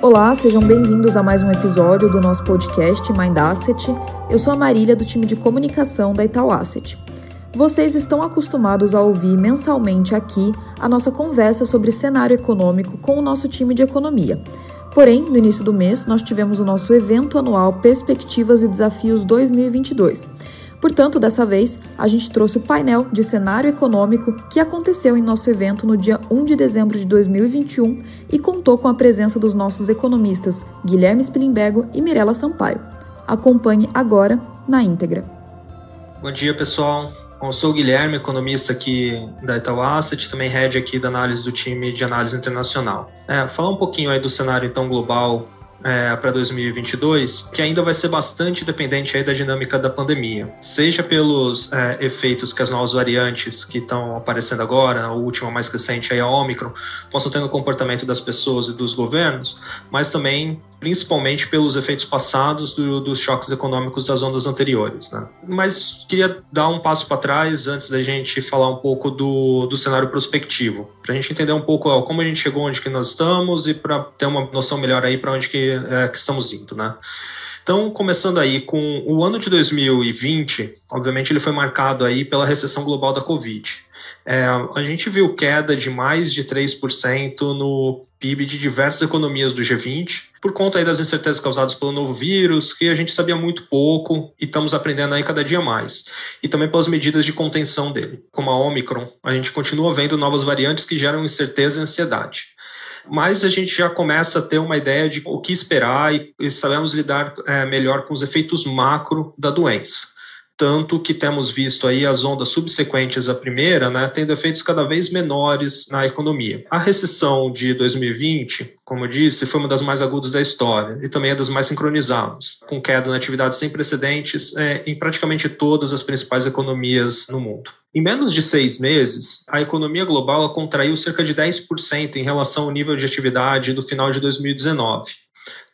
Olá, sejam bem-vindos a mais um episódio do nosso podcast Mind Asset. Eu sou a Marília do time de comunicação da Itaú Asset. Vocês estão acostumados a ouvir mensalmente aqui a nossa conversa sobre cenário econômico com o nosso time de economia. Porém, no início do mês, nós tivemos o nosso evento anual Perspectivas e Desafios 2022 Portanto, dessa vez, a gente trouxe o painel de cenário econômico que aconteceu em nosso evento no dia 1 de dezembro de 2021 e contou com a presença dos nossos economistas Guilherme Spilimbergo e Mirela Sampaio. Acompanhe agora na íntegra. Bom dia, pessoal. eu sou o Guilherme, economista aqui da Itaú Asset, também head aqui da análise do time de análise internacional. É, falar um pouquinho aí do cenário então global é, para 2022, que ainda vai ser bastante dependente aí da dinâmica da pandemia, seja pelos é, efeitos que as novas variantes que estão aparecendo agora, a última mais recente aí a Omicron, possam ter no comportamento das pessoas e dos governos, mas também principalmente pelos efeitos passados do, dos choques econômicos das ondas anteriores. Né? Mas queria dar um passo para trás antes da gente falar um pouco do, do cenário prospectivo, para a gente entender um pouco ó, como a gente chegou onde que nós estamos e para ter uma noção melhor aí para onde que, é, que estamos indo. Né? Então, começando aí com o ano de 2020, obviamente ele foi marcado aí pela recessão global da Covid. É, a gente viu queda de mais de 3% no PIB de diversas economias do G20, por conta aí das incertezas causadas pelo novo vírus, que a gente sabia muito pouco e estamos aprendendo aí cada dia mais. E também pelas medidas de contenção dele. Como a Omicron, a gente continua vendo novas variantes que geram incerteza e ansiedade mas a gente já começa a ter uma ideia de o que esperar e, sabemos lidar é, melhor com os efeitos macro da doença tanto que temos visto aí as ondas subsequentes à primeira, né, tendo efeitos cada vez menores na economia. A recessão de 2020, como eu disse, foi uma das mais agudas da história e também é das mais sincronizadas, com queda na atividade sem precedentes é, em praticamente todas as principais economias no mundo. Em menos de seis meses, a economia global contraiu cerca de 10% em relação ao nível de atividade do final de 2019,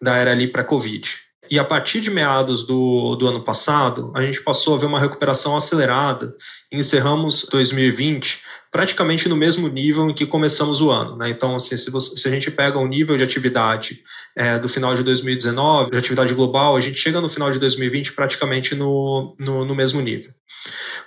da era ali para a Covid. E a partir de meados do, do ano passado, a gente passou a ver uma recuperação acelerada encerramos 2020 praticamente no mesmo nível em que começamos o ano. Né? Então, assim, se, você, se, a gente pega o nível de atividade é, do final de 2019, de atividade global, a gente chega no final de 2020 praticamente no, no, no mesmo nível.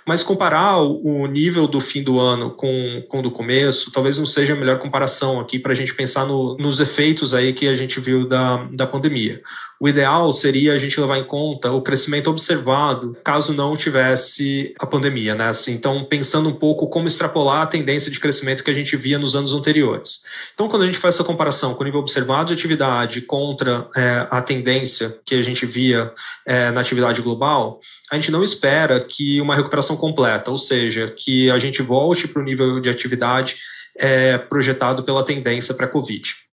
Mas comparar o nível do fim do ano com, com o do começo, talvez não seja a melhor comparação aqui para a gente pensar no, nos efeitos aí que a gente viu da, da pandemia. O ideal seria a gente levar em conta o crescimento observado caso não tivesse a pandemia, né? Assim, então, pensando um pouco como extrapolar a tendência de crescimento que a gente via nos anos anteriores. Então, quando a gente faz essa comparação com o nível observado de atividade contra é, a tendência que a gente via é, na atividade global, a gente não espera que uma recuperação completa, ou seja, que a gente volte para o nível de atividade é, projetado pela tendência para a Covid.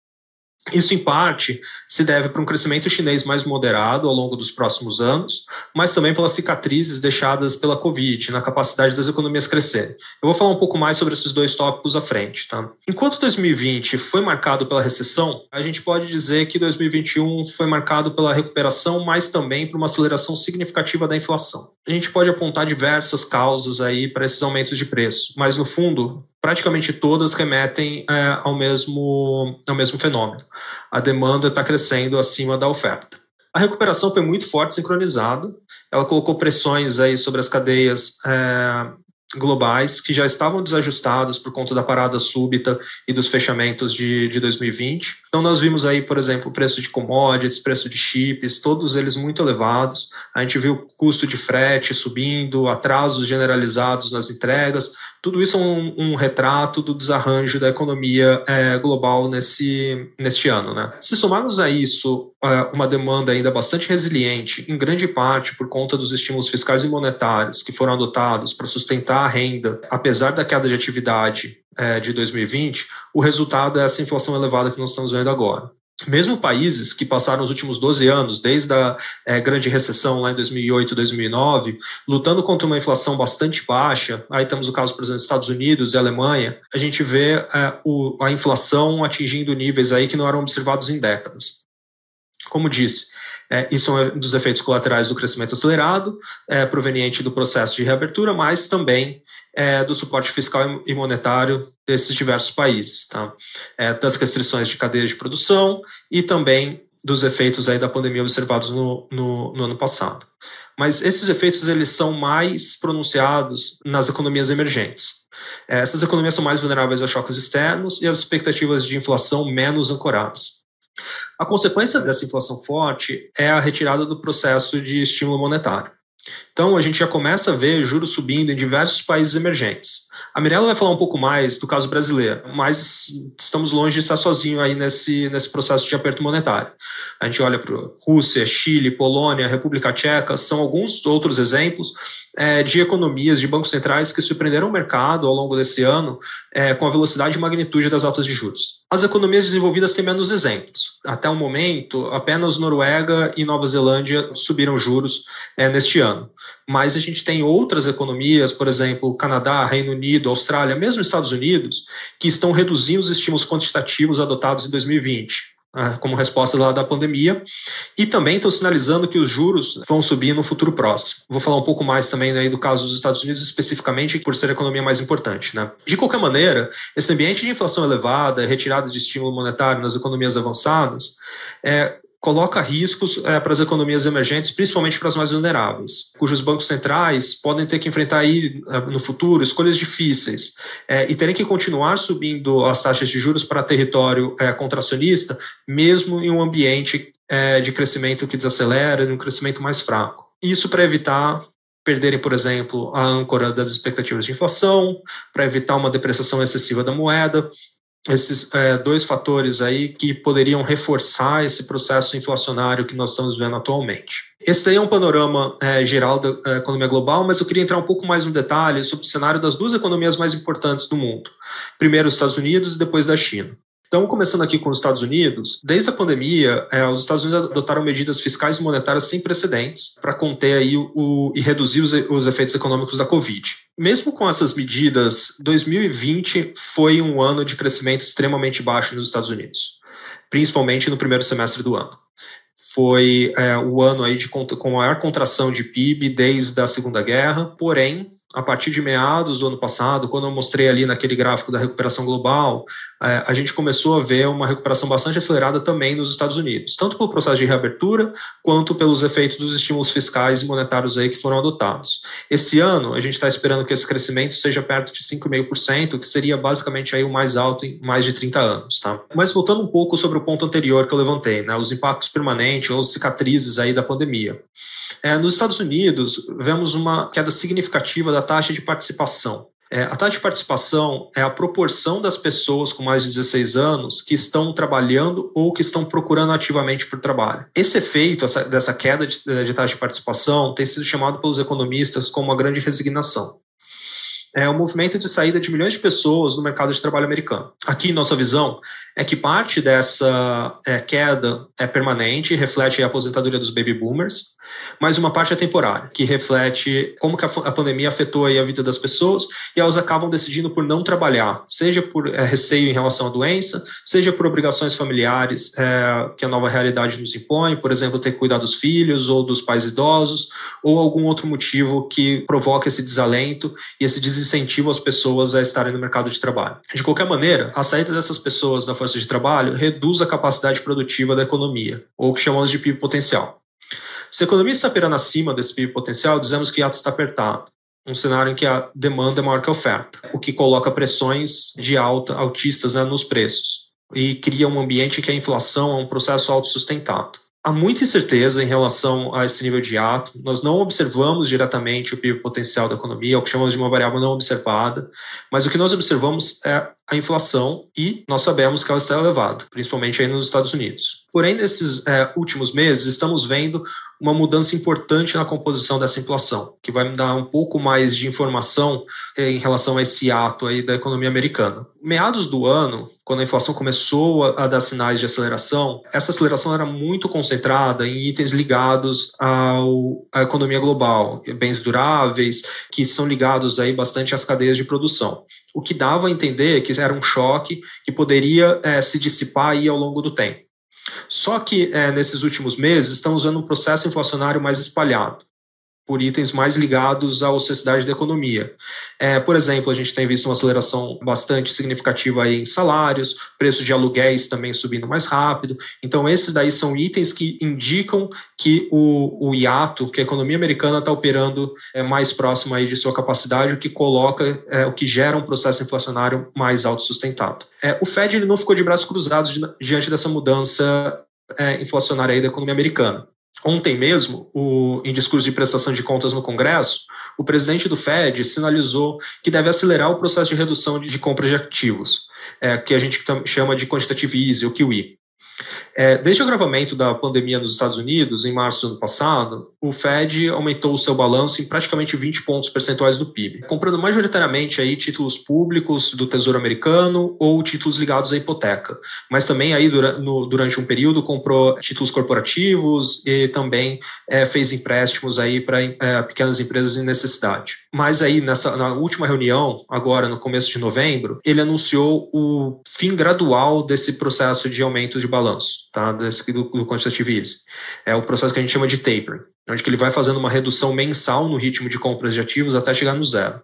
Isso, em parte, se deve para um crescimento chinês mais moderado ao longo dos próximos anos, mas também pelas cicatrizes deixadas pela Covid na capacidade das economias crescerem. Eu vou falar um pouco mais sobre esses dois tópicos à frente. Tá? Enquanto 2020 foi marcado pela recessão, a gente pode dizer que 2021 foi marcado pela recuperação, mas também por uma aceleração significativa da inflação. A gente pode apontar diversas causas aí para esses aumentos de preço, mas no fundo, praticamente todas remetem é, ao, mesmo, ao mesmo fenômeno. A demanda está crescendo acima da oferta. A recuperação foi muito forte, sincronizada. Ela colocou pressões aí sobre as cadeias é, globais que já estavam desajustados por conta da parada súbita e dos fechamentos de, de 2020. Então, nós vimos aí, por exemplo, o preço de commodities, preço de chips, todos eles muito elevados. A gente viu o custo de frete subindo, atrasos generalizados nas entregas. Tudo isso é um, um retrato do desarranjo da economia é, global nesse, neste ano. Né? Se somarmos a isso é, uma demanda ainda bastante resiliente, em grande parte por conta dos estímulos fiscais e monetários que foram adotados para sustentar a renda, apesar da queda de atividade é, de 2020, o resultado é essa inflação elevada que nós estamos vendo agora. Mesmo países que passaram os últimos 12 anos, desde a é, grande recessão lá em 2008, 2009, lutando contra uma inflação bastante baixa, aí temos o caso, por exemplo, dos Estados Unidos e Alemanha, a gente vê é, o, a inflação atingindo níveis aí que não eram observados em décadas. Como disse, É, isso é um dos efeitos colaterais do crescimento acelerado, é, proveniente do processo de reabertura, mas também é, do suporte fiscal e monetário desses diversos países, tá? É, das restrições de cadeia de produção e também dos efeitos aí da pandemia observados no, no, no ano passado. Mas esses efeitos eles são mais pronunciados nas economias emergentes. É, essas economias são mais vulneráveis a choques externos e as expectativas de inflação menos ancoradas. A consequência dessa inflação forte é a retirada do processo de estímulo monetário. Então, a gente já começa a ver juros subindo em diversos países emergentes. A Mirella vai falar um pouco mais do caso brasileiro, mas estamos longe de estar sozinho aí nesse, nesse processo de aperto monetário. A gente olha para Rússia, Chile, Polônia, República Tcheca, são alguns outros exemplos é, de economias de bancos centrais que surpreenderam o mercado ao longo desse ano é, com a velocidade e magnitude das altas de juros. As economias desenvolvidas têm menos exemplos. Até o momento, apenas Noruega e Nova Zelândia subiram juros é, neste ano mas a gente tem outras economias, por exemplo, Canadá, Reino Unido, Austrália, mesmo Estados Unidos, que estão reduzindo os estímulos quantitativos adotados em 2020 né, como resposta lá da pandemia, e também estão sinalizando que os juros vão subir no futuro próximo. Vou falar um pouco mais também né, do caso dos Estados Unidos, especificamente por ser a economia mais importante. Né? De qualquer maneira, esse ambiente de inflação elevada, retirada de estímulo monetário nas economias avançadas, é, coloca riscos é, para as economias emergentes, principalmente para as mais vulneráveis, cujos bancos centrais podem ter que enfrentar aí é, no futuro escolhas difíceis é, e terem que continuar subindo as taxas de juros para território é, contracionista, mesmo em um ambiente é, de crescimento que desacelera, e um crescimento mais fraco. Isso para evitar perderem, por exemplo, a âncora das expectativas de inflação, para evitar uma depreciação excessiva da moeda, esses é, dois fatores aí que poderiam reforçar esse processo inflacionário que nós estamos vendo atualmente. Esse daí é um panorama é, geral da é, economia global, mas eu queria entrar um pouco mais no detalhe sobre o cenário das duas economias mais importantes do mundo. Primeiro os Estados Unidos e depois da China. Então, começando aqui com os Estados Unidos, desde a pandemia, é, os Estados Unidos adotaram medidas fiscais e monetárias sem precedentes para conter aí o, e reduzir os, os efeitos econômicos da Covid. Mesmo com essas medidas, 2020 foi um ano de crescimento extremamente baixo nos Estados Unidos, principalmente no primeiro semestre do ano. Foi é, o ano aí de, com maior contração de PIB desde a Segunda Guerra, porém a partir de meados do ano passado, quando eu mostrei ali naquele gráfico da recuperação global, a gente começou a ver uma recuperação bastante acelerada também nos Estados Unidos, tanto pelo processo de reabertura, quanto pelos efeitos dos estímulos fiscais e monetários aí que foram adotados. Esse ano, a gente está esperando que esse crescimento seja perto de 5,5%, que seria basicamente aí o mais alto em mais de 30 anos. Tá? Mas voltando um pouco sobre o ponto anterior que eu levantei, né, os impactos permanentes ou cicatrizes aí da pandemia. É, nos Estados Unidos, vemos uma queda significativa da taxa de participação. É, a taxa de participação é a proporção das pessoas com mais de 16 anos que estão trabalhando ou que estão procurando ativamente por trabalho. Esse efeito essa, dessa queda de, de taxa de participação tem sido chamado pelos economistas como uma grande resignação é o movimento de saída de milhões de pessoas do mercado de trabalho americano. Aqui, nossa visão é que parte dessa é, queda é permanente, reflete a aposentadoria dos baby boomers, mas uma parte é temporária, que reflete como que a, a pandemia afetou a vida das pessoas e elas acabam decidindo por não trabalhar, seja por é, receio em relação à doença, seja por obrigações familiares é, que a nova realidade nos impõe, por exemplo, ter que cuidar dos filhos ou dos pais idosos, ou algum outro motivo que provoca esse desalento e esse desincentivo às pessoas a estarem no mercado de trabalho. De qualquer maneira, a saída dessas pessoas da força de trabalho reduz a capacidade produtiva da economia, ou o que chamamos de PIB potencial. Se a economia está operando acima desse PIB potencial, dizemos que ela está apertado. Um cenário em que a demanda é maior que a oferta, o que coloca pressões de alta altistas né, nos preços e cria um ambiente em que a inflação é um processo autossustentado há muita incerteza em relação a esse nível de ato. Nós não observamos diretamente o PIB potencial da economia, o que chamamos de uma variável não observada, mas o que nós observamos é a inflação e nós sabemos que ela está elevada, principalmente aí nos Estados Unidos. Porém, nesses é, últimos meses, estamos vendo uma mudança importante na composição dessa inflação, que vai me dar um pouco mais de informação é, em relação a esse ato aí da economia americana. Meados do ano, quando a inflação começou a, dar sinais de aceleração, essa aceleração era muito concentrada em itens ligados ao, à economia global, bens duráveis, que são ligados aí bastante às cadeias de produção o que dava a entender que era um choque que poderia é, se dissipar aí ao longo do tempo. Só que é, nesses últimos meses estamos vendo um processo inflacionário mais espalhado por itens mais ligados à ociosidade da economia. É, por exemplo, a gente tem visto uma aceleração bastante significativa aí em salários, preços de aluguéis também subindo mais rápido. Então, esses daí são itens que indicam que o, o hiato, que a economia americana está operando é, mais próximo aí de sua capacidade, o que coloca, é, o que gera um processo inflacionário mais autossustentado. É, o Fed ele não ficou de braços cruzados diante dessa mudança é, inflacionária aí da economia americana. Ontem mesmo, o, em discurso de prestação de contas no Congresso, o presidente do Fed sinalizou que deve acelerar o processo de redução de, de compra de ativos, é, que a gente chama de quantitative easing, o QE. É, desde o agravamento da pandemia nos Estados Unidos, em março do ano passado, o Fed aumentou o seu balanço em praticamente 20 pontos percentuais do PIB, comprando majoritariamente aí títulos públicos do Tesouro Americano ou títulos ligados à hipoteca. Mas também aí durante um período comprou títulos corporativos e também é, fez empréstimos aí para é, pequenas empresas em necessidade. Mas aí nessa na última reunião, agora no começo de novembro, ele anunciou o fim gradual desse processo de aumento de balanço, tá? Desse, do, do quantitative easing. É o processo que a gente chama de tapering, onde ele vai fazendo uma redução mensal no ritmo de compras de ativos até chegar no zero.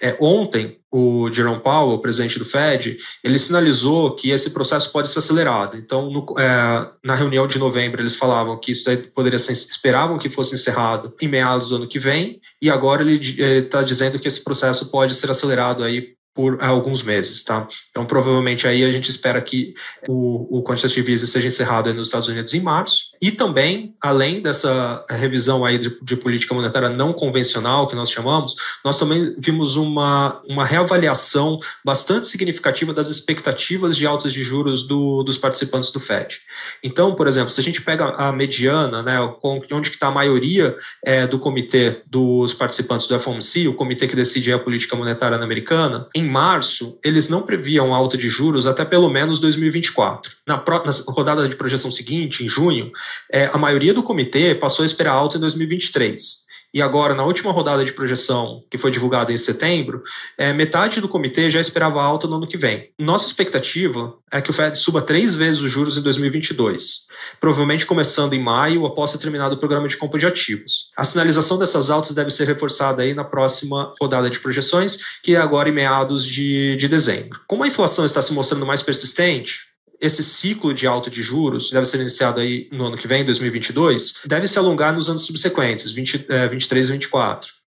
É, ontem, o Jerome Powell, presidente do Fed, ele sinalizou que esse processo pode ser acelerado. Então, no, é, na reunião de novembro, eles falavam que isso poderia ser, esperavam que fosse encerrado em meados do ano que vem, e agora ele está dizendo que esse processo pode ser acelerado aí por alguns meses, tá? Então, provavelmente aí a gente espera que o, o quantitative easing seja encerrado nos Estados Unidos em março e também, além dessa revisão aí de, de, política monetária não convencional que nós chamamos, nós também vimos uma, uma reavaliação bastante significativa das expectativas de altas de juros do, dos participantes do Fed. Então, por exemplo, se a gente pega a mediana, né, onde está a maioria é, do comitê dos participantes do FOMC, o comitê que decide a política monetária americana, em março, eles não previam alta de juros até pelo menos 2024. Na, pro, na rodada de projeção seguinte, em junho, é, a maioria do comitê passou a esperar alta em 2023. E agora, na última rodada de projeção, que foi divulgada em setembro, é, metade do comitê já esperava alta no ano que vem. Nossa expectativa é que o Fed suba três vezes os juros em 2022, provavelmente começando em maio, após ter terminado o programa de compra de ativos. A sinalização dessas altas deve ser reforçada aí na próxima rodada de projeções, que é agora em meados de, de dezembro. Como a inflação está se mostrando mais persistente, esse ciclo de alta de juros deve ser iniciado aí no ano que vem, 2022, deve se alongar nos anos subsequentes, 20, é, 23 e 24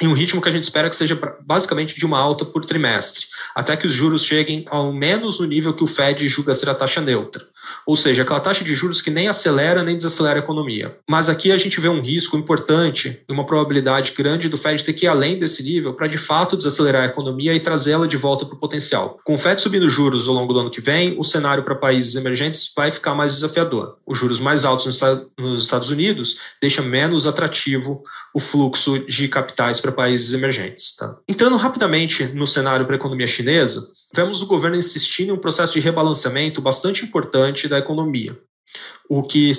em um ritmo que a gente espera que seja basicamente de uma alta por trimestre, até que os juros cheguem ao menos no nível que o Fed julga ser a taxa neutra. Ou seja, aquela taxa de juros que nem acelera nem desacelera a economia. Mas aqui a gente vê um risco importante e uma probabilidade grande do Fed ter que ir além desse nível para de fato desacelerar a economia e trazê-la de volta para o potencial. Com o Fed subindo juros ao longo do ano que vem, o cenário para países emergentes vai ficar mais desafiador. Os juros mais altos nos Estados Unidos deixa menos atrativo o fluxo de capitais para países emergentes. Tá? Entrando rapidamente no cenário para a economia chinesa, vemos o governo insistindo em um processo de rebalanceamento bastante importante da economia, o que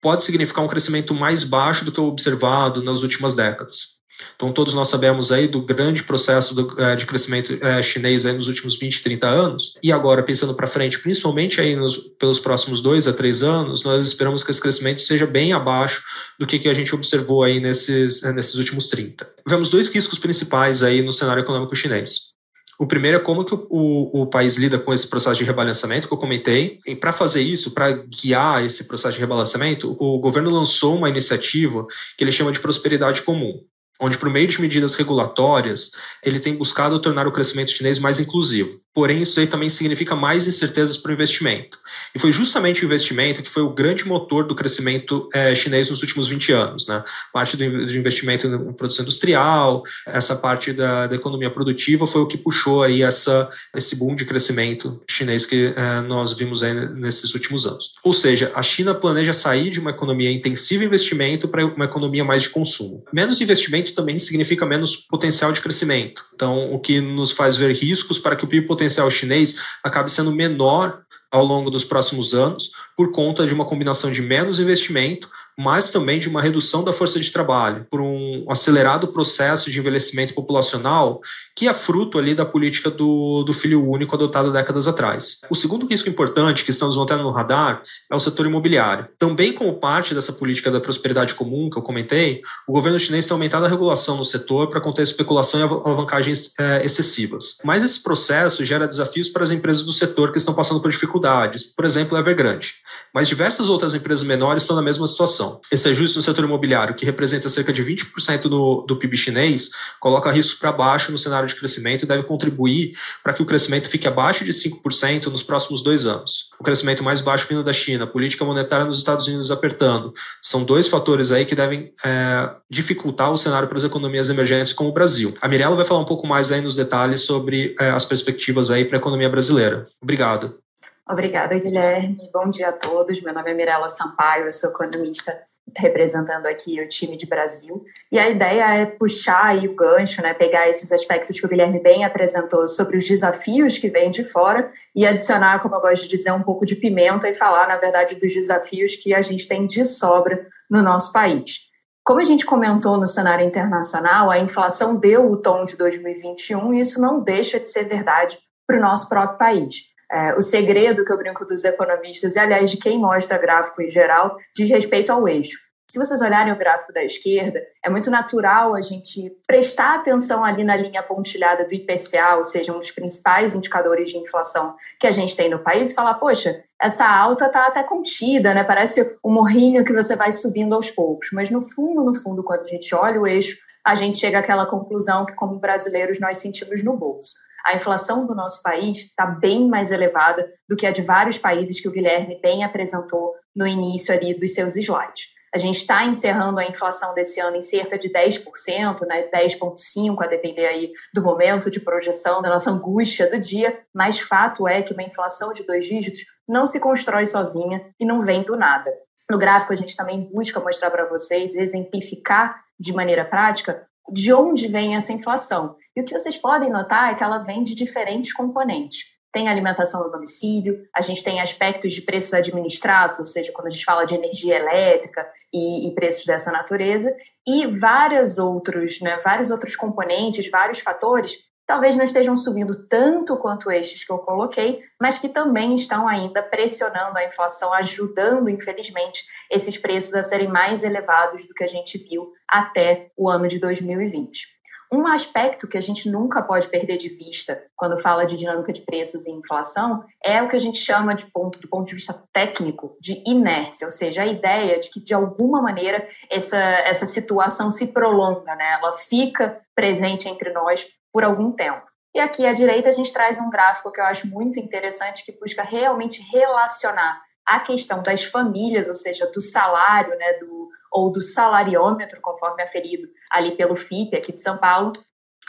pode significar um crescimento mais baixo do que o observado nas últimas décadas. Então, todos nós sabemos aí do grande processo do, é, de crescimento é, chinês aí nos últimos 20, 30 anos. E agora, pensando para frente, principalmente aí nos, pelos próximos dois a três anos, nós esperamos que esse crescimento seja bem abaixo do que, que a gente observou aí nesses, nesses últimos 30. Vemos dois riscos principais aí no cenário econômico chinês. O primeiro é como que o, o, o, país lida com esse processo de rebalanceamento que eu comentei. E para fazer isso, para guiar esse processo de rebalanceamento, o governo lançou uma iniciativa que ele chama de prosperidade comum onde, por meio de medidas regulatórias, ele tem buscado tornar o crescimento chinês mais inclusivo. Porém, isso aí também significa mais incertezas para o investimento. E foi justamente o investimento que foi o grande motor do crescimento é, chinês nos últimos 20 anos. Né? Parte do, investimento em produção industrial, essa parte da, da, economia produtiva foi o que puxou aí essa, esse boom de crescimento chinês que é, nós vimos aí nesses últimos anos. Ou seja, a China planeja sair de uma economia intensiva em investimento para uma economia mais de consumo. Menos investimento também significa menos potencial de crescimento. Então, o que nos faz ver riscos para que o PIB potencial chinês acabe sendo menor ao longo dos próximos anos, por conta de uma combinação de menos investimento, mas também de uma redução da força de trabalho, por um acelerado processo de envelhecimento populacional que é fruto ali da política do, do filho único adotada décadas atrás. O segundo risco importante que estamos mantendo no radar é o setor imobiliário. Também como parte dessa política da prosperidade comum que eu comentei, o governo chinês tem aumentado a regulação no setor para conter especulação e alavancagens é, excessivas. Mas esse processo gera desafios para as empresas do setor que estão passando por dificuldades, por exemplo, Evergrande. Mas diversas outras empresas menores estão na mesma situação. Esse ajuste no setor imobiliário, que representa cerca de 20% do, do PIB chinês, coloca riscos para baixo no cenário de crescimento e deve contribuir para que o crescimento fique abaixo de 5% nos próximos dois anos. O crescimento mais baixo vindo da China, política monetária nos Estados Unidos apertando, são dois fatores aí que devem é, dificultar o cenário para as economias emergentes como o Brasil. A Mirella vai falar um pouco mais aí nos detalhes sobre é, as perspectivas aí para a economia brasileira. Obrigado. Obrigada, Guilherme. Bom dia a todos. Meu nome é Mirella Sampaio, eu sou economista representando aqui o time de Brasil. E a ideia é puxar aí o gancho, né, pegar esses aspectos que o Guilherme bem apresentou sobre os desafios que vêm de fora e adicionar, como eu gosto de dizer, um pouco de pimenta e falar, na verdade, dos desafios que a gente tem de sobra no nosso país. Como a gente comentou no cenário internacional, a inflação deu o tom de 2021 e isso não deixa de ser verdade para o nosso próprio país. É, o segredo que eu brinco dos economistas, e aliás de quem mostra gráfico em geral, diz respeito ao eixo. Se vocês olharem o gráfico da esquerda, é muito natural a gente prestar atenção ali na linha pontilhada do IPCA, ou seja, um dos principais indicadores de inflação que a gente tem no país, e falar, poxa, essa alta está até contida, né? Parece um morrinho que você vai subindo aos poucos. Mas no fundo, no fundo, quando a gente olha o eixo, a gente chega àquela conclusão que, como brasileiros, nós sentimos no bolso a inflação do nosso país está bem mais elevada do que a de vários países que o Guilherme bem apresentou no início ali dos seus slides. A gente está encerrando a inflação desse ano em cerca de 10%, né, 10,5%, a depender aí do momento de projeção, da nossa angústia do dia, mas fato é que uma inflação de dois dígitos não se constrói sozinha e não vem do nada. No gráfico, a gente também busca mostrar para vocês, exemplificar de maneira prática, de onde vem essa inflação. E o que vocês podem notar é que ela vem de diferentes componentes. Tem alimentação no domicílio, a gente tem aspectos de preços administrados, ou seja, quando a gente fala de energia elétrica e, e preços dessa natureza, e vários outros, né, vários outros componentes, vários fatores talvez não estejam subindo tanto quanto estes que eu coloquei, mas que também estão ainda pressionando a inflação, ajudando, infelizmente, esses preços a serem mais elevados do que a gente viu até o ano de 2020. Um aspecto que a gente nunca pode perder de vista quando fala de dinâmica de preços e inflação é o que a gente chama de ponto, do ponto de vista técnico de inércia, ou seja, a ideia de que de alguma maneira essa, essa situação se prolonga, né? ela fica presente entre nós por algum tempo. E aqui à direita a gente traz um gráfico que eu acho muito interessante que busca realmente relacionar a questão das famílias, ou seja, do salário, né, do, ou do salariômetro, conforme aferido ali pelo FIP aqui de São Paulo,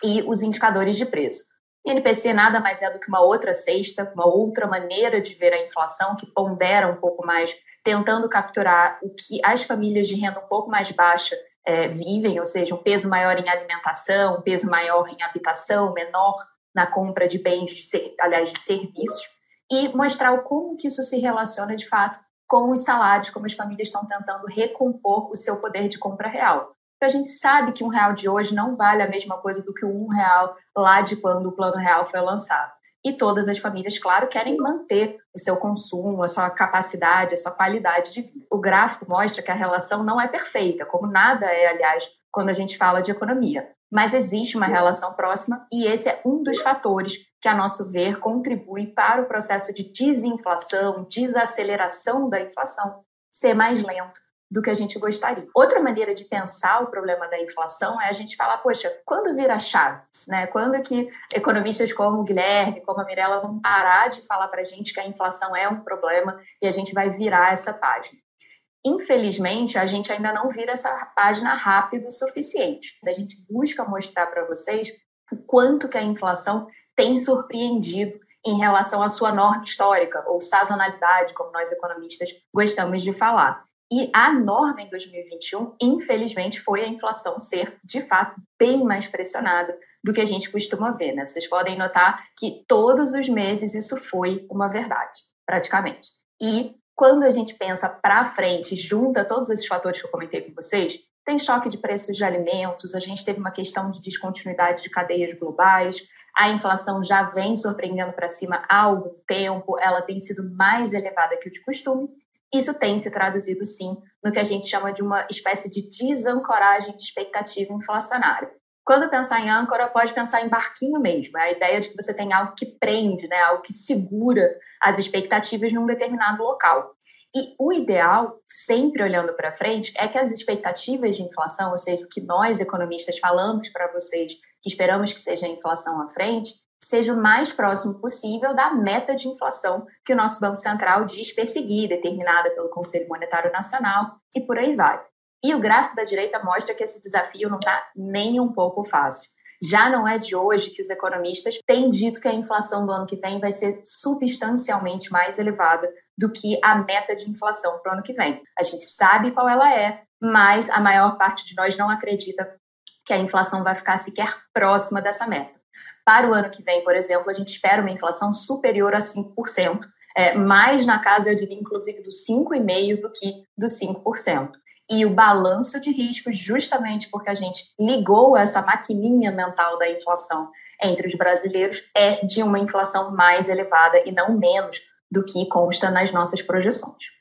e os indicadores de preço. E NPC nada mais é do que uma outra cesta, uma outra maneira de ver a inflação que pondera um pouco mais, tentando capturar o que as famílias de renda um pouco mais baixa é, vivem, ou seja, um peso maior em alimentação, um peso maior em habitação, menor na compra de bens, de ser, aliás, de serviços, e mostrar como que isso se relaciona de fato com os salários, como as famílias estão tentando recompor o seu poder de compra real. Porque a gente sabe que um real de hoje não vale a mesma coisa do que um real lá de quando o plano real foi lançado. E todas as famílias, claro, querem manter o seu consumo, a sua capacidade, a sua qualidade de vida. O gráfico mostra que a relação não é perfeita, como nada é, aliás, quando a gente fala de economia. Mas existe uma relação próxima e esse é um dos fatores que, a nosso ver, contribui para o processo de desinflação, desaceleração da inflação ser mais lento do que a gente gostaria. Outra maneira de pensar o problema da inflação é a gente falar, poxa, quando vira a chave? Né? Quando que economistas como o Guilherme, como a Mirella vão parar de falar para a gente que a inflação é um problema e a gente vai virar essa página? Infelizmente, a gente ainda não vira essa página rápido o suficiente. A gente busca mostrar para vocês o quanto que a inflação tem surpreendido em relação à sua norma histórica, ou sazonalidade, como nós economistas gostamos de falar. E a norma em 2021, infelizmente, foi a inflação ser, de fato, bem mais pressionada do que a gente costuma ver. Né? Vocês podem notar que todos os meses isso foi uma verdade, praticamente. E Quando a gente pensa para frente, junta todos esses fatores que eu comentei com vocês, tem choque de preços de alimentos, a gente teve uma questão de descontinuidade de cadeias globais, a inflação já vem surpreendendo para cima há algum tempo, ela tem sido mais elevada que o de costume. Isso tem se traduzido, sim, no que a gente chama de uma espécie de desancoragem de expectativa inflacionária. Quando pensar em âncora, pode pensar em barquinho mesmo. É a ideia de que você tem algo que prende, né? algo que segura as expectativas num determinado local. E o ideal, sempre olhando para frente, é que as expectativas de inflação, ou seja, o que nós economistas falamos para vocês, que esperamos que seja a inflação à frente, seja o mais próximo possível da meta de inflação que o nosso Banco Central diz perseguir, determinada pelo Conselho Monetário Nacional, e por aí vai. E o gráfico da direita mostra que esse desafio não está nem um pouco fácil. Já não é de hoje que os economistas têm dito que a inflação do ano que vem vai ser substancialmente mais elevada do que a meta de inflação para o ano que vem. A gente sabe qual ela é, mas a maior parte de nós não acredita que a inflação vai ficar sequer próxima dessa meta. Para o ano que vem, por exemplo, a gente espera uma inflação superior a 5%, é, mais na casa, eu diria, inclusive, do 5,5% do que do 5% e o balanço de riscos, justamente porque a gente ligou essa maquininha mental da inflação entre os brasileiros, é de uma inflação mais elevada e não menos do que consta nas nossas projeções.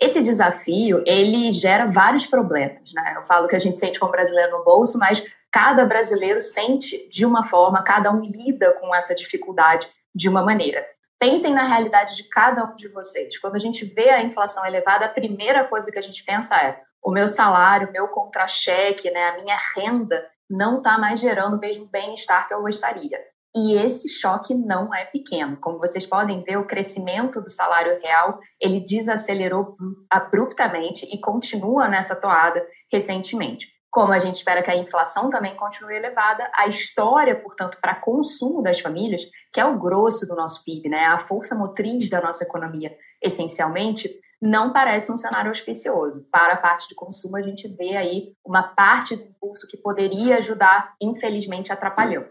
Esse desafio, ele gera vários problemas, né? Eu falo que a gente sente como brasileiro no bolso, mas cada brasileiro sente de uma forma, cada um lida com essa dificuldade de uma maneira. Pensem na realidade de cada um de vocês. Quando a gente vê a inflação elevada, a primeira coisa que a gente pensa é: o meu salário, o meu contra-cheque, né, a minha renda não está mais gerando o mesmo bem-estar que eu gostaria. E esse choque não é pequeno. Como vocês podem ver, o crescimento do salário real ele desacelerou abruptamente e continua nessa toada recentemente. Como a gente espera que a inflação também continue elevada, a história, portanto, para consumo das famílias, que é o grosso do nosso PIB, né, a força motriz da nossa economia, essencialmente, não parece um cenário auspicioso. Para a parte de consumo, a gente vê aí uma parte do impulso que poderia ajudar, infelizmente, atrapalhando.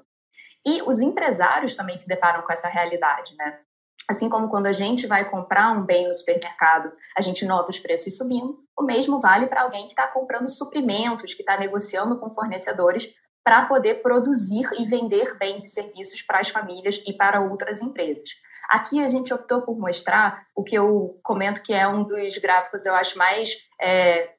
E os empresários também se deparam com essa realidade, né? Assim como quando a gente vai comprar um bem no supermercado, a gente nota os preços subindo, o mesmo vale para alguém que está comprando suprimentos, que está negociando com fornecedores para poder produzir e vender bens e serviços para as famílias e para outras empresas. Aqui a gente optou por mostrar o que eu comento que é um dos gráficos, eu acho, mais é,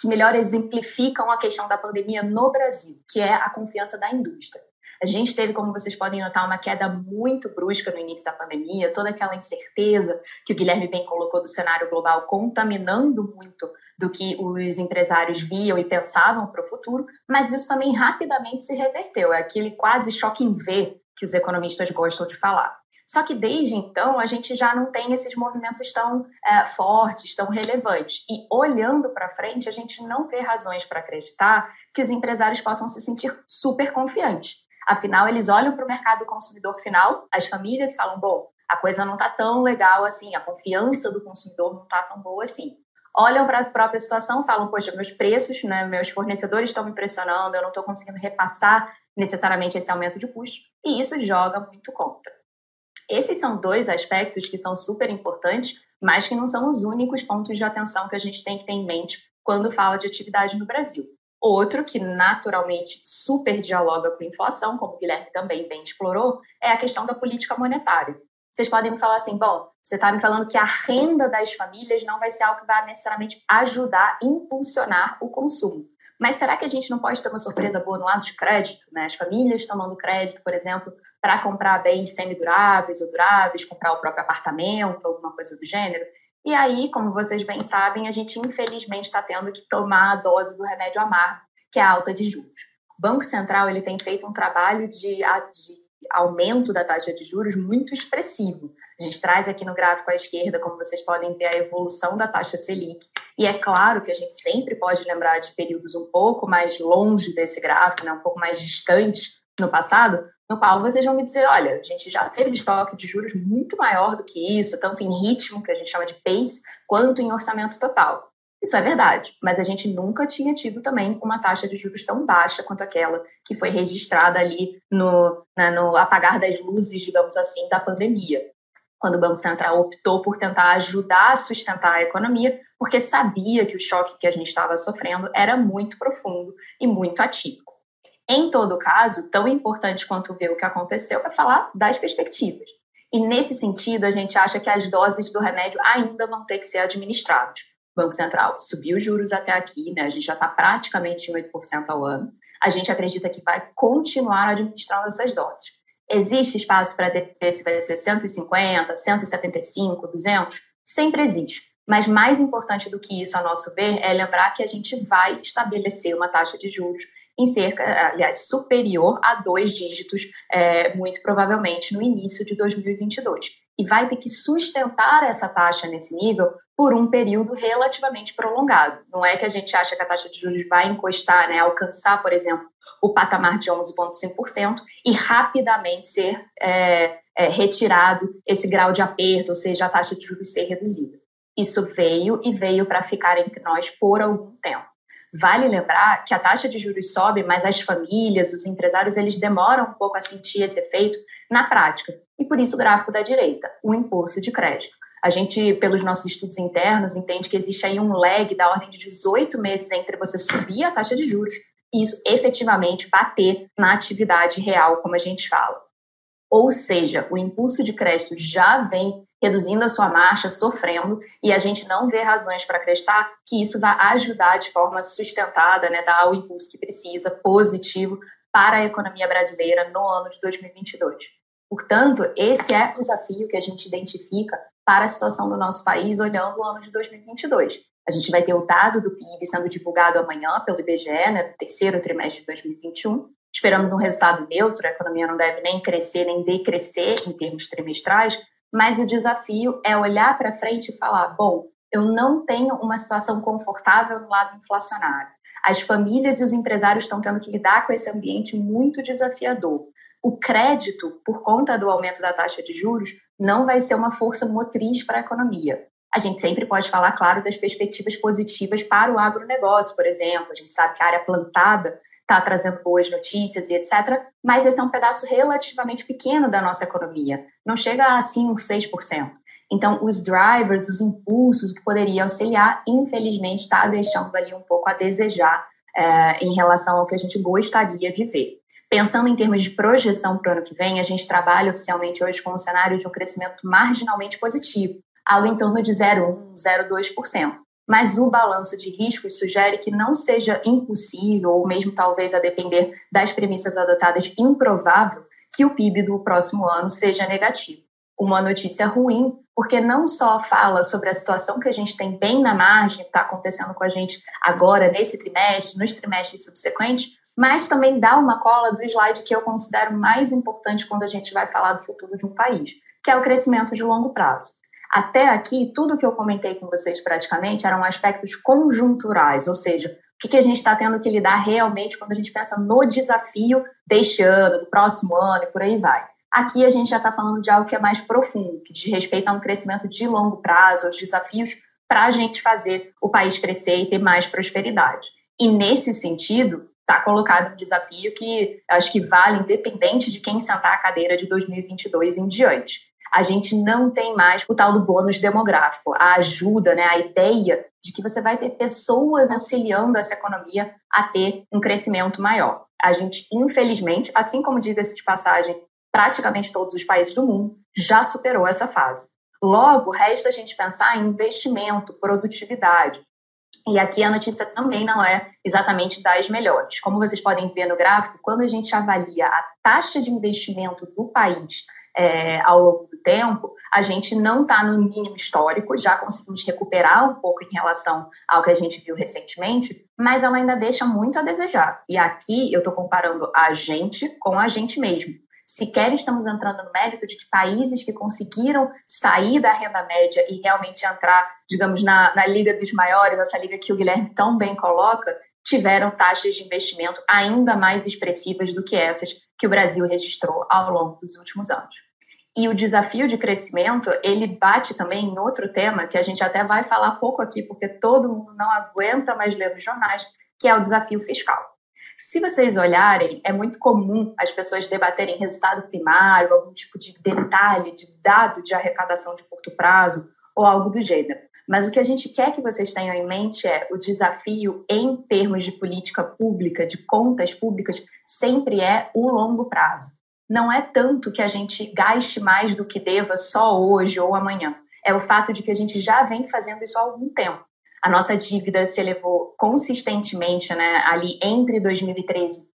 que melhor exemplificam a questão da pandemia no Brasil, que é a confiança da indústria. A gente teve, como vocês podem notar, uma queda muito brusca no início da pandemia, toda aquela incerteza que o Guilherme bem colocou do cenário global contaminando muito do que os empresários viam e pensavam para o futuro, mas isso também rapidamente se reverteu. É aquele quase choque em V que os economistas gostam de falar. Só que desde então a gente já não tem esses movimentos tão é, fortes, tão relevantes. E olhando para frente, a gente não vê razões para acreditar que os empresários possam se sentir super confiantes. Afinal, eles olham para o mercado consumidor final, as famílias falam: bom, a coisa não está tão legal assim, a confiança do consumidor não está tão boa assim. Olham para a própria situação, falam: poxa, meus preços, né, meus fornecedores estão me pressionando, eu não estou conseguindo repassar necessariamente esse aumento de custo, e isso joga muito contra. Esses são dois aspectos que são super importantes, mas que não são os únicos pontos de atenção que a gente tem que ter em mente quando fala de atividade no Brasil. Outro que naturalmente super dialoga com a inflação, como o Guilherme também bem explorou, é a questão da política monetária. Vocês podem me falar assim, bom, você está me falando que a renda das famílias não vai ser algo que vai necessariamente ajudar, impulsionar o consumo. Mas será que a gente não pode ter uma surpresa boa no lado de crédito? Né? As famílias tomando crédito, por exemplo, para comprar bens semiduráveis ou duráveis, comprar o próprio apartamento, alguma coisa do gênero. E aí, como vocês bem sabem, a gente infelizmente está tendo que tomar a dose do remédio amargo, que é a alta de juros. O Banco Central ele tem feito um trabalho de, de aumento da taxa de juros muito expressivo. A gente traz aqui no gráfico à esquerda, como vocês podem ver, a evolução da taxa Selic. E é claro que a gente sempre pode lembrar de períodos um pouco mais longe desse gráfico, né, um pouco mais distantes no passado, no qual vocês vão me dizer, olha, a gente já teve estoque de juros muito maior do que isso, tanto em ritmo, que a gente chama de pace, quanto em orçamento total. Isso é verdade, mas a gente nunca tinha tido também uma taxa de juros tão baixa quanto aquela que foi registrada ali no, né, no apagar das luzes, digamos assim, da pandemia. quando o Banco Central optou por tentar ajudar a sustentar a economia, porque sabia que o choque que a gente estava sofrendo era muito profundo e muito atípico. Em todo caso, tão importante quanto ver o que aconteceu é falar das perspectivas. E nesse sentido, a gente acha que as doses do remédio ainda vão ter que ser administradas. Banco Central subiu os juros até aqui, né? a gente já está praticamente em 8% ao ano. A gente acredita que vai continuar administrando essas doses. Existe espaço para DP se vai ser 150, 175, 200? Sempre existe. Mas mais importante do que isso, a nosso ver, é lembrar que a gente vai estabelecer uma taxa de juros em cerca, aliás, superior a dois dígitos, é, muito provavelmente no início de 2022. E vai ter que sustentar essa taxa nesse nível por um período relativamente prolongado. Não é que a gente acha que a taxa de juros vai encostar, né, alcançar, por exemplo, o patamar de 11,5% e rapidamente ser é, é, retirado esse grau de aperto, ou seja, a taxa de juros ser reduzida. Isso veio e veio para ficar entre nós por algum tempo. Vale lembrar que a taxa de juros sobe, mas as famílias, os empresários, eles demoram um pouco a sentir esse efeito na prática. E por isso o gráfico da direita, o impulso de crédito. A gente, pelos nossos estudos internos, entende que existe aí um lag da ordem de 18 meses entre você subir a taxa de juros isso efetivamente bater na atividade real, como a gente fala. Ou seja, o impulso de crédito já vem reduzindo a sua marcha, sofrendo, e a gente não vê razões para acreditar que isso vai ajudar de forma sustentada, né, dar o impulso que precisa, positivo, para a economia brasileira no ano de 2022. Portanto, esse é o desafio que a gente identifica para a situação do nosso país olhando o ano de 2022. A gente vai ter o dado do PIB sendo divulgado amanhã pelo IBGE, né, terceiro trimestre de 2021. Esperamos um resultado neutro, a economia não deve nem crescer nem decrescer em termos trimestrais, mas o desafio é olhar para frente e falar: bom, eu não tenho uma situação confortável no lado inflacionário. As famílias e os empresários estão tendo que lidar com esse ambiente muito desafiador. O crédito, por conta do aumento da taxa de juros, não vai ser uma força motriz para a economia. A gente sempre pode falar, claro, das perspectivas positivas para o agronegócio, por exemplo. A gente sabe que a área plantada está trazendo boas notícias e etc. Mas esse é um pedaço relativamente pequeno da nossa economia. Não chega a 5%, 6%. Então, os drivers, os impulsos que poderiam auxiliar, infelizmente, está deixando ali um pouco a desejar é, em relação ao que a gente gostaria de ver. Pensando em termos de projeção para o ano que vem, a gente trabalha oficialmente hoje com um cenário de um crescimento marginalmente positivo algo em torno de 0,1%, 0,2%. Mas o balanço de riscos sugere que não seja impossível, ou mesmo talvez a depender das premissas adotadas, improvável, que o PIB do próximo ano seja negativo. Uma notícia ruim, porque não só fala sobre a situação que a gente tem bem na margem, que está acontecendo com a gente agora, nesse trimestre, nos trimestres subsequentes, mas também dá uma cola do slide que eu considero mais importante quando a gente vai falar do futuro de um país, que é o crescimento de longo prazo. Até aqui, tudo que eu comentei com vocês praticamente eram aspectos conjunturais, ou seja, o que, a gente está tendo que lidar realmente quando a gente pensa no desafio deste ano, do próximo ano e por aí vai. Aqui a gente já está falando de algo que é mais profundo, que diz respeito a um crescimento de longo prazo, os desafios para a gente fazer o país crescer e ter mais prosperidade. E nesse sentido, está colocado um desafio que acho que vale independente de quem sentar a cadeira de 2022 em diante a gente não tem mais o tal do bônus demográfico, a ajuda, né, a ideia de que você vai ter pessoas auxiliando essa economia a ter um crescimento maior. A gente, infelizmente, assim como diga-se de passagem, praticamente todos os países do mundo já superou essa fase. Logo, resta a gente pensar em investimento, produtividade. E aqui a notícia também não é exatamente das melhores. Como vocês podem ver no gráfico, quando a gente avalia a taxa de investimento do país é, ao longo do tempo, a gente não está no mínimo histórico, já conseguimos recuperar um pouco em relação ao que a gente viu recentemente, mas ela ainda deixa muito a desejar. E aqui eu estou comparando a gente com a gente mesmo. Sequer estamos entrando no mérito de que países que conseguiram sair da renda média e realmente entrar, digamos, na, na liga dos maiores, essa liga que o Guilherme tão bem coloca, tiveram taxas de investimento ainda mais expressivas do que essas que o Brasil registrou ao longo dos últimos anos. E o desafio de crescimento, ele bate também em outro tema que a gente até vai falar pouco aqui, porque todo mundo não aguenta mais ler os jornais, que é o desafio fiscal. Se vocês olharem, é muito comum as pessoas debaterem resultado primário, algum tipo de detalhe, de dado de arrecadação de curto prazo ou algo do gênero. Mas o que a gente quer que vocês tenham em mente é o desafio em termos de política pública, de contas públicas, sempre é o longo prazo. Não é tanto que a gente gaste mais do que deva só hoje ou amanhã. É o fato de que a gente já vem fazendo isso há algum tempo. A nossa dívida se elevou consistentemente né, ali entre 2013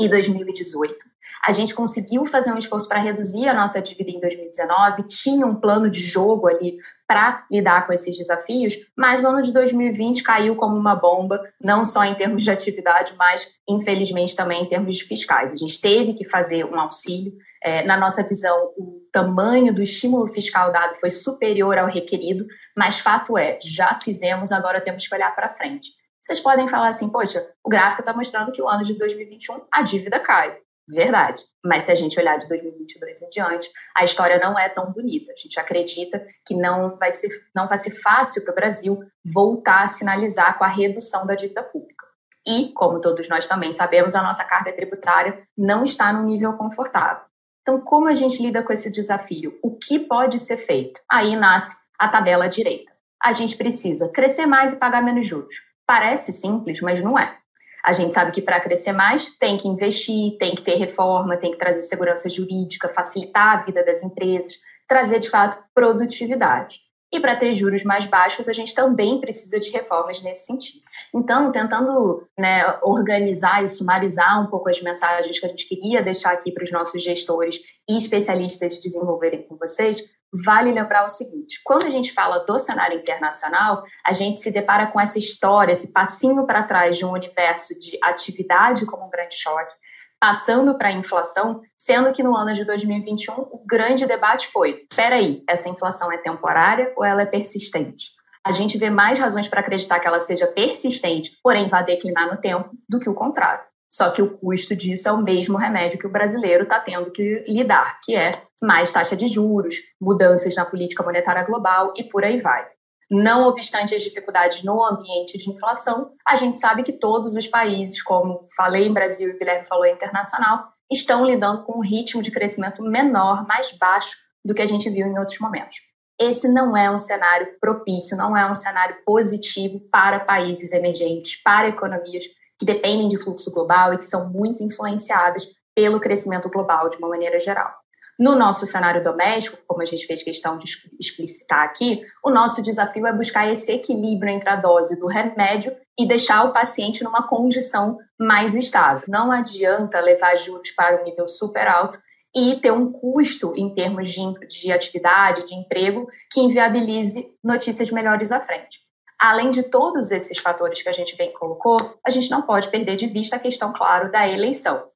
e 2018. A gente conseguiu fazer um esforço para reduzir a nossa dívida em 2019, tinha um plano de jogo ali para lidar com esses desafios, mas o ano de 2020 caiu como uma bomba, não só em termos de atividade, mas infelizmente também em termos fiscais. A gente teve que fazer um auxílio. É, na nossa visão, o tamanho do estímulo fiscal dado foi superior ao requerido, mas fato é, já fizemos, agora temos que olhar para frente. Vocês podem falar assim, poxa, o gráfico está mostrando que o ano de 2021 a dívida cai. Verdade. Mas se a gente olhar de 2022 em diante, a história não é tão bonita. A gente acredita que não vai ser, não vai ser fácil para o Brasil voltar a sinalizar com a redução da dívida pública. E, como todos nós também sabemos, a nossa carga tributária não está num nível confortável. Então, como a gente lida com esse desafio? O que pode ser feito? Aí nasce a tabela direita. A gente precisa crescer mais e pagar menos juros. Parece simples, mas não é. A gente sabe que para crescer mais tem que investir, tem que ter reforma, tem que trazer segurança jurídica, facilitar a vida das empresas, trazer de fato produtividade. E para ter juros mais baixos, a gente também precisa de reformas nesse sentido. Então, tentando né, organizar e sumarizar um pouco as mensagens que a gente queria deixar aqui para os nossos gestores e especialistas desenvolverem com vocês, vale lembrar o seguinte: quando a gente fala do cenário internacional, a gente se depara com essa história, esse passinho para trás de um universo de atividade como um grande choque, passando para a inflação, sendo que no ano de 2021 o grande debate foi: aí, essa inflação é temporária ou ela é persistente? A gente vê mais razões para acreditar que ela seja persistente, porém vai declinar no tempo, do que o contrário. Só que o custo disso é o mesmo remédio que o brasileiro está tendo que lidar, que é mais taxa de juros, mudanças na política monetária global e por aí vai. Não obstante as dificuldades no ambiente de inflação, a gente sabe que todos os países, como falei em Brasil e Guilherme falou internacional, estão lidando com um ritmo de crescimento menor, mais baixo do que a gente viu em outros momentos. Esse não é um cenário propício, não é um cenário positivo para países emergentes, para economias que dependem de fluxo global e que são muito influenciadas pelo crescimento global de uma maneira geral. No nosso cenário doméstico, como a gente fez questão de explicitar aqui, o nosso desafio é buscar esse equilíbrio entre a dose do remédio e deixar o paciente numa condição mais estável. Não adianta levar juros para um nível super alto e ter um custo em termos de, de atividade, de emprego, que inviabilize notícias melhores à frente. Além de todos esses fatores que a gente bem colocou, a gente não pode perder de vista a questão, claro, da eleição.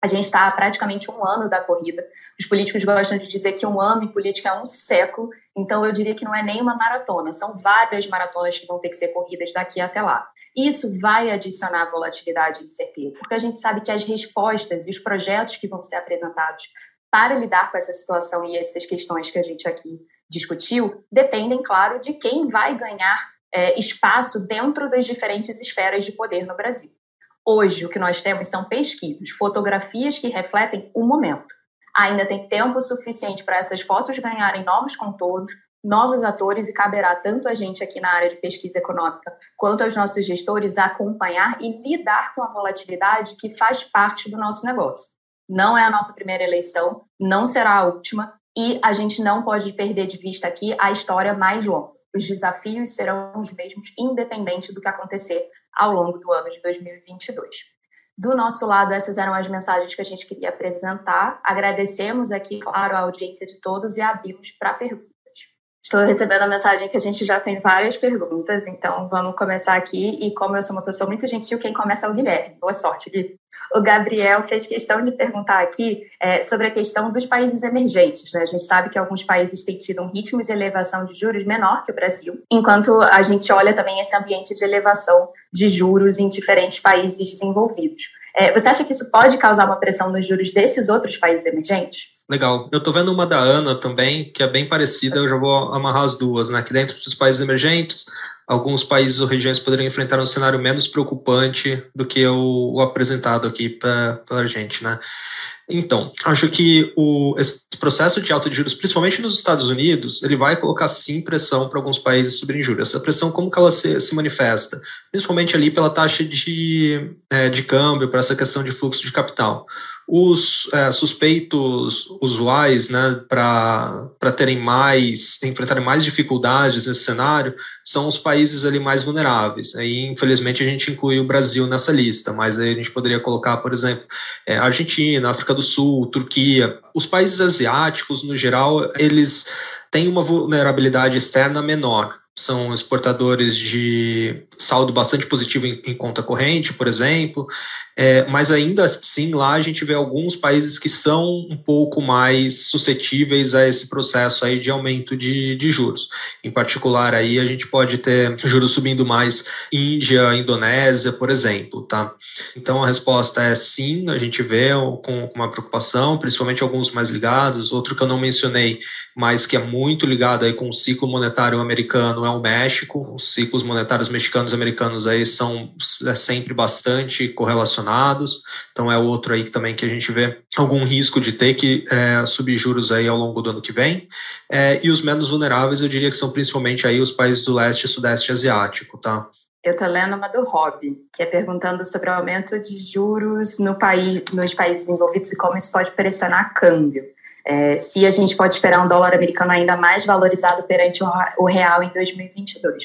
A gente está há praticamente um ano da corrida. Os políticos gostam de dizer que um ano em política é um século, então eu diria que não é nem uma maratona, são várias maratonas que vão ter que ser corridas daqui até lá. Isso vai adicionar volatilidade e incerteza, porque a gente sabe que as respostas e os projetos que vão ser apresentados para lidar com essa situação e essas questões que a gente aqui discutiu dependem, claro, de quem vai ganhar é, espaço dentro das diferentes esferas de poder no Brasil. Hoje, o que nós temos são pesquisas, fotografias que refletem o momento. Ainda tem tempo suficiente para essas fotos ganharem novos contornos, novos atores, e caberá tanto a gente aqui na área de pesquisa econômica quanto aos nossos gestores acompanhar e lidar com a volatilidade que faz parte do nosso negócio. Não é a nossa primeira eleição, não será a última, e a gente não pode perder de vista aqui a história mais longa os desafios serão os mesmos, independente do que acontecer ao longo do ano de 2022. Do nosso lado, essas eram as mensagens que a gente queria apresentar. Agradecemos aqui, claro, a audiência de todos e abrimos para perguntas. Estou recebendo a mensagem que a gente já tem várias perguntas, então vamos começar aqui. E como eu sou uma pessoa muito gentil, quem começa é o Guilherme. Boa sorte, Gui o Gabriel fez questão de perguntar aqui é, sobre a questão dos países emergentes. Né? A gente sabe que alguns países têm tido um ritmo de elevação de juros menor que o Brasil, enquanto a gente olha também esse ambiente de elevação de juros em diferentes países desenvolvidos. É, você acha que isso pode causar uma pressão nos juros desses outros países emergentes? Legal. Eu tô vendo uma da Ana também, que é bem parecida, eu já vou amarrar as duas, né? Que dentro dos países emergentes, alguns países ou regiões poderiam enfrentar um cenário menos preocupante do que o, o apresentado aqui pra, pela gente, né? Então, acho que o, esse processo de alta de juros, principalmente nos Estados Unidos, ele vai colocar sim pressão para alguns países sobre juros. Essa pressão, como que ela se, se manifesta? Principalmente ali pela taxa de, é, de câmbio, para essa questão de fluxo de capital os é, suspeitos usuais, né, para terem mais, enfrentarem mais dificuldades nesse cenário, são os países ali mais vulneráveis. Aí, infelizmente, a gente inclui o Brasil nessa lista, mas aí a gente poderia colocar, por exemplo, é, Argentina, África do Sul, Turquia. Os países asiáticos, no geral, eles têm uma vulnerabilidade externa menor são exportadores de saldo bastante positivo em, em conta corrente, por exemplo, é, mas ainda assim lá a gente vê alguns países que são um pouco mais suscetíveis a esse processo aí de aumento de, de juros. Em particular aí a gente pode ter juros subindo mais Índia, Indonésia, por exemplo, tá? Então a resposta é sim, a gente vê com, uma preocupação, principalmente alguns mais ligados, outro que eu não mencionei, mas que é muito ligado aí com o ciclo monetário americano é o México, os ciclos monetários mexicanos e americanos aí são é sempre bastante correlacionados relacionados. Então é outro aí também que a gente vê algum risco de ter que é, subir juros aí ao longo do ano que vem. É, e os menos vulneráveis, eu diria que são principalmente aí os países do leste e sudeste asiático, tá? Eu estou lendo uma do Hobby, que é perguntando sobre o aumento de juros no país, nos países envolvidos e como isso pode pressionar câmbio. É, se a gente pode esperar um dólar americano ainda mais valorizado perante o real em 2022.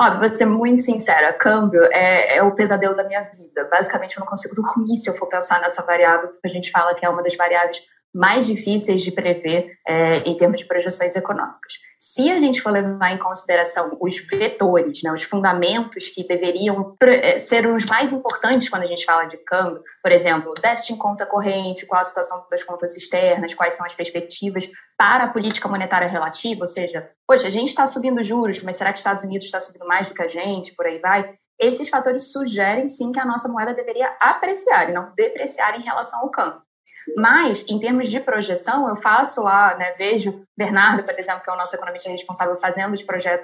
Óbvio, vou ser muito sincera, câmbio é, é, o pesadelo da minha vida. Basicamente, eu não consigo dormir se eu for pensar nessa variável, porque a gente fala que é uma das variáveis mais difíceis de prever é, em termos de projeções econômicas. Se a gente for levar em consideração os vetores, né, os fundamentos que deveriam é, ser os mais importantes quando a gente fala de câmbio, por exemplo, déficit em conta corrente, qual a situação das contas externas, quais são as perspectivas para a política monetária relativa, ou seja, poxa, a gente está subindo juros, mas será que Estados Unidos está subindo mais do que a gente, por aí vai? Esses fatores sugerem sim que a nossa moeda deveria apreciar e não depreciar em relação ao câmbio. Mas, em termos de projeção, eu faço lá, né, vejo Bernardo, por exemplo, que é o nosso economista responsável, fazendo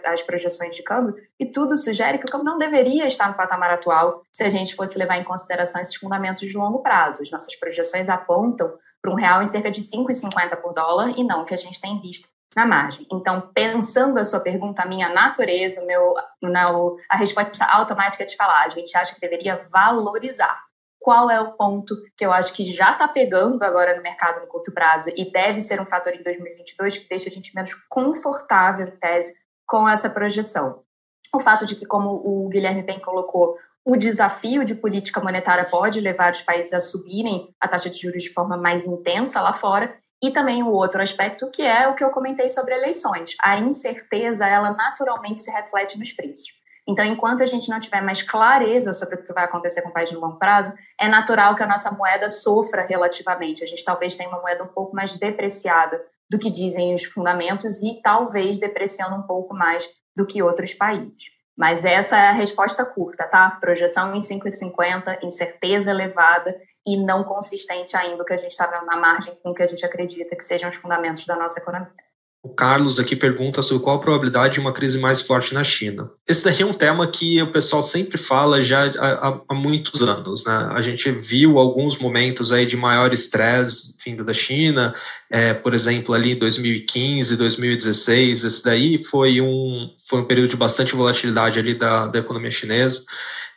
as projeções de câmbio, e tudo sugere que o câmbio não deveria estar no patamar atual se a gente fosse levar em consideração esses fundamentos de longo prazo. As nossas projeções apontam para um real em cerca de 5,50 por dólar e não o que a gente tem visto na margem. Então, pensando a sua pergunta, a minha natureza, meu, não, a resposta automática de falar, a gente acha que deveria valorizar qual é o ponto que eu acho que já está pegando agora no mercado no curto prazo e deve ser um fator em 2022 que deixa a gente menos confortável, em tese, com essa projeção. O fato de que, como o Guilherme bem colocou, o desafio de política monetária pode levar os países a subirem a taxa de juros de forma mais intensa lá fora, e também o outro aspecto que é o que eu comentei sobre eleições. A incerteza, ela naturalmente se reflete nos preços. Então, enquanto a gente não tiver mais clareza sobre o que vai acontecer com o país no longo prazo, é natural que a nossa moeda sofra relativamente. A gente talvez tenha uma moeda um pouco mais depreciada do que dizem os fundamentos e talvez depreciando um pouco mais do que outros países. Mas essa é a resposta curta, tá? Projeção em 5,50, incerteza elevada e não consistente ainda o que a gente está vendo na margem com o que a gente acredita que sejam os fundamentos da nossa economia. O Carlos aqui pergunta sobre qual a probabilidade de uma crise mais forte na China. Esse daí é um tema que o pessoal sempre fala já há, há muitos anos. Né? A gente viu alguns momentos aí de maior estresse vindo da China, é, por exemplo, ali em 2015, 2016. Esse daí foi um, foi um período de bastante volatilidade ali da, da economia chinesa.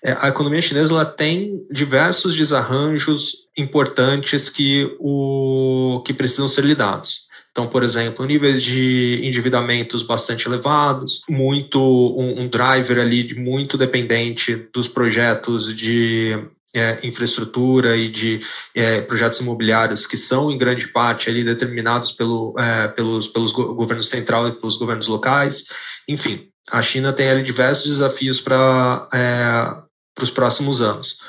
É, a economia chinesa ela tem diversos desarranjos importantes que, o, que precisam ser lidados. Então, por exemplo, níveis de endividamentos bastante elevados, muito um, um driver ali muito dependente dos projetos de é, infraestrutura e de é, projetos imobiliários que são em grande parte ali determinados pelo, é, pelos, pelos governos central e pelos governos locais. Enfim, a China tem ali diversos desafios para é, os próximos anos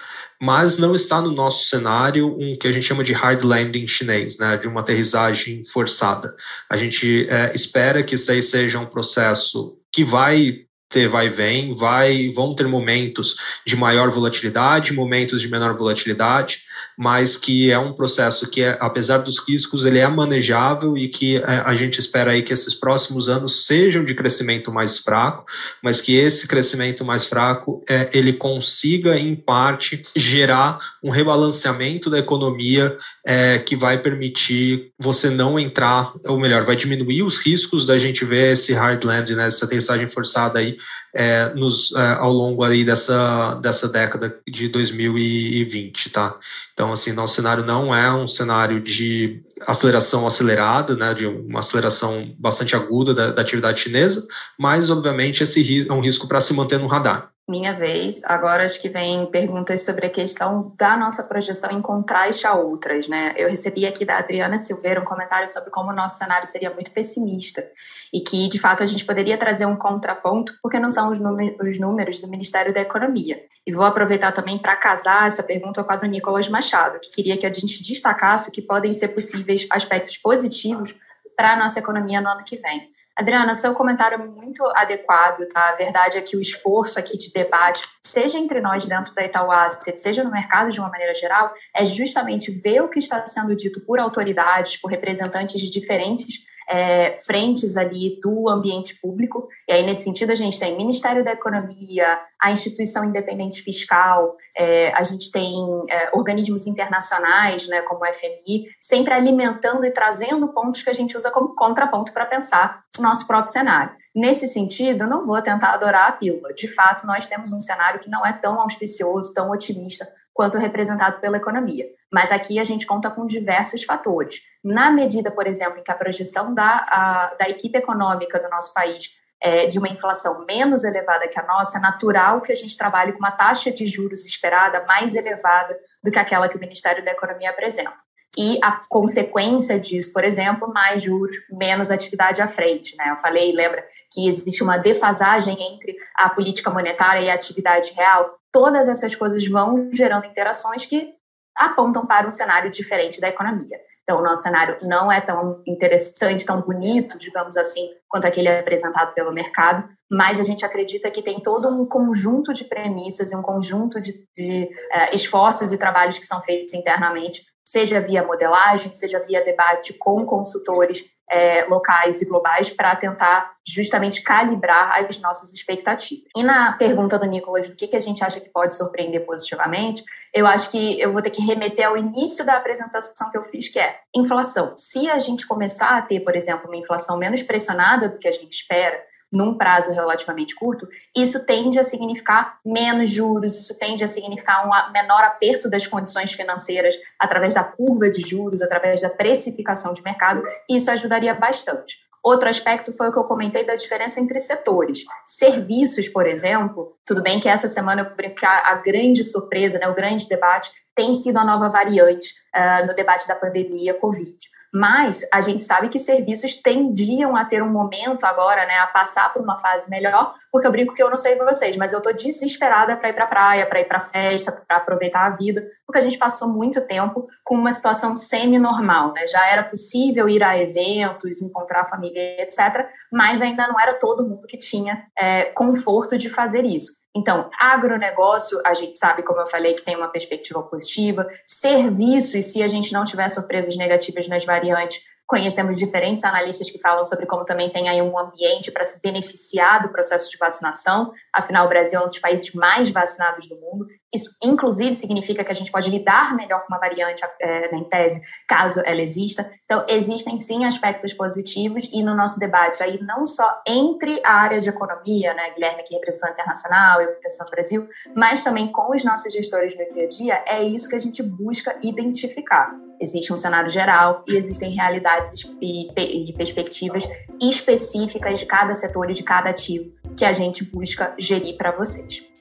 mas não está no nosso cenário um que a gente chama de hard landing chinês, né, de uma aterrissagem forçada. A gente é, espera que isso daí seja um processo que vai ter vai e vem, vai, vão ter momentos de maior volatilidade, momentos de menor volatilidade, mas que é um processo que, é, apesar dos riscos, ele é manejável e que é, a gente espera aí que esses próximos anos sejam de crescimento mais fraco, mas que esse crescimento mais fraco é, ele consiga, em parte, gerar um rebalanceamento da economia é, que vai permitir você não entrar, ou melhor, vai diminuir os riscos da gente ver esse hard land, né, essa aterrissagem forçada aí é, nos, é, ao longo aí dessa, dessa década de 2020, tá? Então, assim, nosso cenário não é um cenário de aceleração acelerada, né, de uma aceleração bastante aguda da, da atividade chinesa, mas, obviamente, esse é um risco para se manter no radar. Minha vez. Agora acho que vem perguntas sobre a questão da nossa projeção em contraste a outras, né? Eu recebi aqui da Adriana Silveira um comentário sobre como o nosso cenário seria muito pessimista e que, de fato, a gente poderia trazer um contraponto, porque não são os números do Ministério da Economia. E vou aproveitar também para casar essa pergunta com a do Nicolas Machado, que queria que a gente destacasse o que podem ser possíveis aspectos positivos para a nossa economia no ano que vem. Adriana, seu comentário é muito adequado, tá? A verdade é que o esforço aqui de debate, seja entre nós dentro da Itaúá, seja no mercado de uma maneira geral, é justamente ver o que está sendo dito por autoridades, por representantes de diferentes é, frentes ali do ambiente público. E aí, nesse sentido, a gente tem Ministério da Economia, a Instituição Independente Fiscal, é, a gente tem é, organismos internacionais, né, como o FMI, sempre alimentando e trazendo pontos que a gente usa como contraponto para pensar o nosso próprio cenário. Nesse sentido, não vou tentar adorar a pílula. De fato, nós temos um cenário que não é tão auspicioso, tão otimista quanto representado pela economia. Mas aqui a gente conta com diversos fatores. Na medida, por exemplo, em que a projeção da, a, da equipe econômica do nosso país é de uma inflação menos elevada que a nossa, é natural que a gente trabalhe com uma taxa de juros esperada mais elevada do que aquela que o Ministério da Economia apresenta. E a consequência disso, por exemplo, mais juros, menos atividade à frente. Né? Eu falei, lembra, que existe uma defasagem entre a política monetária e a atividade real todas essas coisas vão gerando interações que apontam para um cenário diferente da economia. Então, o nosso cenário não é tão interessante, tão bonito, digamos assim, quanto aquele apresentado pelo mercado, mas a gente acredita que tem todo um conjunto de premissas e um conjunto de, de uh, esforços e trabalhos que são feitos internamente seja via modelagem, seja via debate com consultores é, locais e globais, para tentar justamente calibrar as nossas expectativas. E na pergunta do Nicolas do que, que a gente acha que pode surpreender positivamente, eu acho que eu vou ter que remeter ao início da apresentação que eu fiz, que é inflação. Se a gente começar a ter, por exemplo, uma inflação menos pressionada do que a gente espera, num prazo relativamente curto, isso tende a significar menos juros, isso tende a significar um menor aperto das condições financeiras através da curva de juros, através da precificação de mercado, isso ajudaria bastante. Outro aspecto foi o que eu comentei da diferença entre setores. Serviços, por exemplo, tudo bem que essa semana eu a, grande surpresa, né, o grande debate, tem sido a nova variante uh, no debate da pandemia Covid. Mas a gente sabe que serviços tendiam a ter um momento agora, né, a passar por uma fase melhor, porque eu brinco que eu não sei vocês, mas eu tô desesperada para ir para praia, para ir para festa, para aproveitar a vida, porque a gente passou muito tempo com uma situação semi-normal, né? Já era possível ir a eventos, encontrar a família, etc., mas ainda não era todo mundo que tinha é, conforto de fazer isso. Então, agronegócio, a gente sabe, como eu falei, que tem uma perspectiva positiva. Serviços, se a gente não tiver surpresas negativas nas variantes, Conhecemos diferentes analistas que falam sobre como também tem aí um ambiente para se beneficiar do processo de vacinação. Afinal, o Brasil é um dos países mais vacinados do mundo. Isso, inclusive, significa que a gente pode lidar melhor com uma variante, é, em tese, caso ela exista. Então, existem sim aspectos positivos e no nosso debate aí, não só entre a área de economia, né, Guilherme aqui representando internacional, eu representando Brasil, mas também com os nossos gestores no dia a dia, é isso que a gente busca identificar. Existe um cenário geral e existem realidades e, perspectivas específicas de cada setor e de cada ativo que a gente busca gerir para vocês.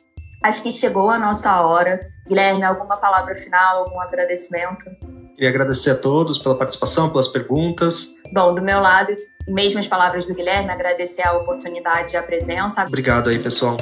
Acho que chegou a nossa hora. Guilherme, alguma palavra final, algum agradecimento? Queria agradecer a todos pela participação, pelas perguntas. Bom, do meu lado, mesmas palavras do Guilherme, agradecer a oportunidade e a presença. Obrigado aí, pessoal.